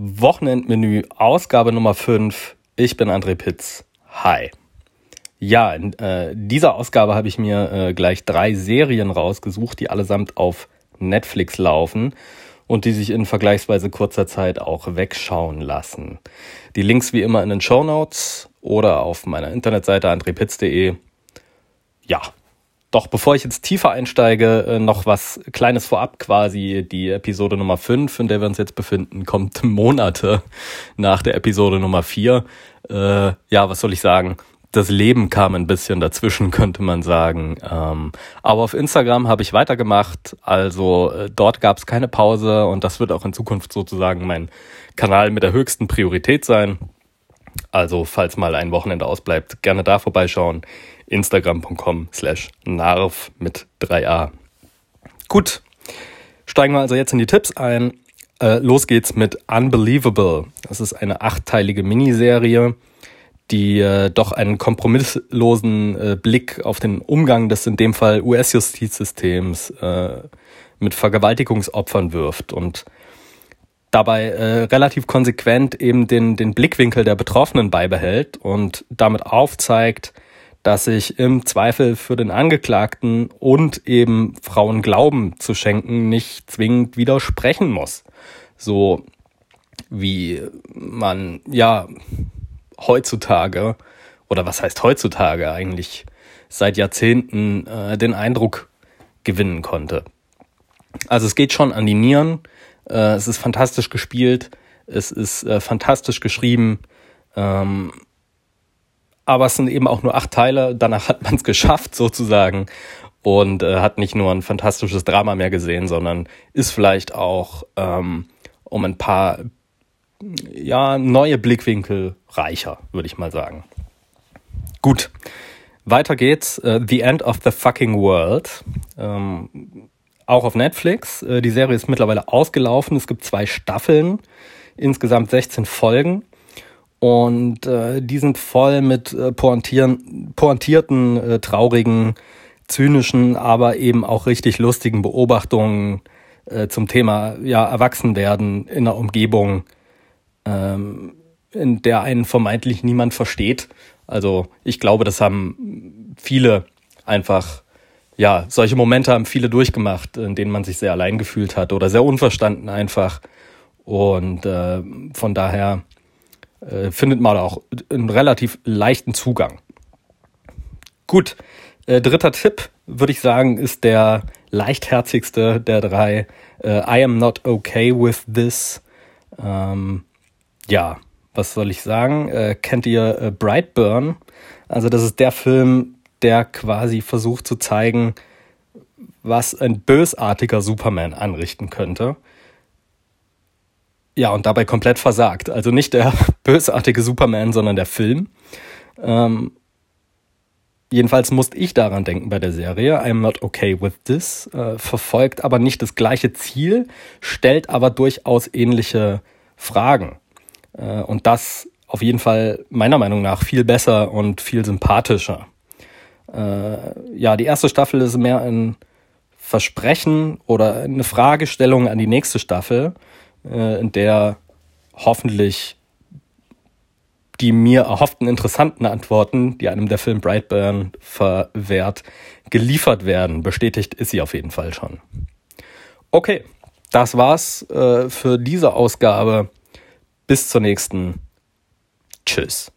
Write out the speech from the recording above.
Wochenendmenü, Ausgabe Nummer 5. Ich bin André Pitz. Hi. Ja, in äh, dieser Ausgabe habe ich mir äh, gleich drei Serien rausgesucht, die allesamt auf Netflix laufen und die sich in vergleichsweise kurzer Zeit auch wegschauen lassen. Die Links wie immer in den Show Notes oder auf meiner Internetseite andrepitz.de. Ja, doch bevor ich jetzt tiefer einsteige, äh, noch was Kleines vorab quasi. Die Episode Nummer 5, in der wir uns jetzt befinden, kommt Monate nach der Episode Nummer 4. Äh, ja, was soll ich sagen? Das Leben kam ein bisschen dazwischen, könnte man sagen. Ähm, aber auf Instagram habe ich weitergemacht. Also äh, dort gab es keine Pause und das wird auch in Zukunft sozusagen mein Kanal mit der höchsten Priorität sein. Also falls mal ein Wochenende ausbleibt, gerne da vorbeischauen instagram.com slash narv mit 3a. Gut, steigen wir also jetzt in die Tipps ein. Äh, los geht's mit Unbelievable. Das ist eine achtteilige Miniserie, die äh, doch einen kompromisslosen äh, Blick auf den Umgang des in dem Fall US-Justizsystems äh, mit Vergewaltigungsopfern wirft und dabei äh, relativ konsequent eben den, den Blickwinkel der Betroffenen beibehält und damit aufzeigt, dass ich im Zweifel für den Angeklagten und eben Frauen Glauben zu schenken nicht zwingend widersprechen muss. So wie man ja heutzutage, oder was heißt heutzutage eigentlich, seit Jahrzehnten äh, den Eindruck gewinnen konnte. Also es geht schon an die Nieren, äh, es ist fantastisch gespielt, es ist äh, fantastisch geschrieben. Ähm, aber es sind eben auch nur acht Teile. Danach hat man es geschafft sozusagen und äh, hat nicht nur ein fantastisches Drama mehr gesehen, sondern ist vielleicht auch ähm, um ein paar ja neue Blickwinkel reicher, würde ich mal sagen. Gut, weiter geht's. Uh, the End of the Fucking World. Ähm, auch auf Netflix. Äh, die Serie ist mittlerweile ausgelaufen. Es gibt zwei Staffeln, insgesamt 16 Folgen. Und äh, die sind voll mit äh, pointieren, pointierten, äh, traurigen, zynischen, aber eben auch richtig lustigen Beobachtungen äh, zum Thema ja, Erwachsenwerden in einer Umgebung, ähm, in der einen vermeintlich niemand versteht. Also ich glaube, das haben viele einfach, ja, solche Momente haben viele durchgemacht, in denen man sich sehr allein gefühlt hat oder sehr unverstanden einfach. Und äh, von daher äh, findet man auch einen relativ leichten Zugang. Gut, äh, dritter Tipp würde ich sagen, ist der leichtherzigste der drei. Äh, I am not okay with this. Ähm, ja, was soll ich sagen? Äh, kennt ihr äh, Brightburn? Also das ist der Film, der quasi versucht zu zeigen, was ein bösartiger Superman anrichten könnte. Ja, und dabei komplett versagt. Also nicht der bösartige Superman, sondern der Film. Ähm, jedenfalls musste ich daran denken bei der Serie. I'm not okay with this. Äh, verfolgt aber nicht das gleiche Ziel, stellt aber durchaus ähnliche Fragen. Äh, und das auf jeden Fall meiner Meinung nach viel besser und viel sympathischer. Äh, ja, die erste Staffel ist mehr ein Versprechen oder eine Fragestellung an die nächste Staffel äh, in der hoffentlich die mir erhofften interessanten Antworten, die einem der Film Brightburn verwehrt, geliefert werden. Bestätigt ist sie auf jeden Fall schon. Okay, das war's äh, für diese Ausgabe. Bis zur nächsten. Tschüss.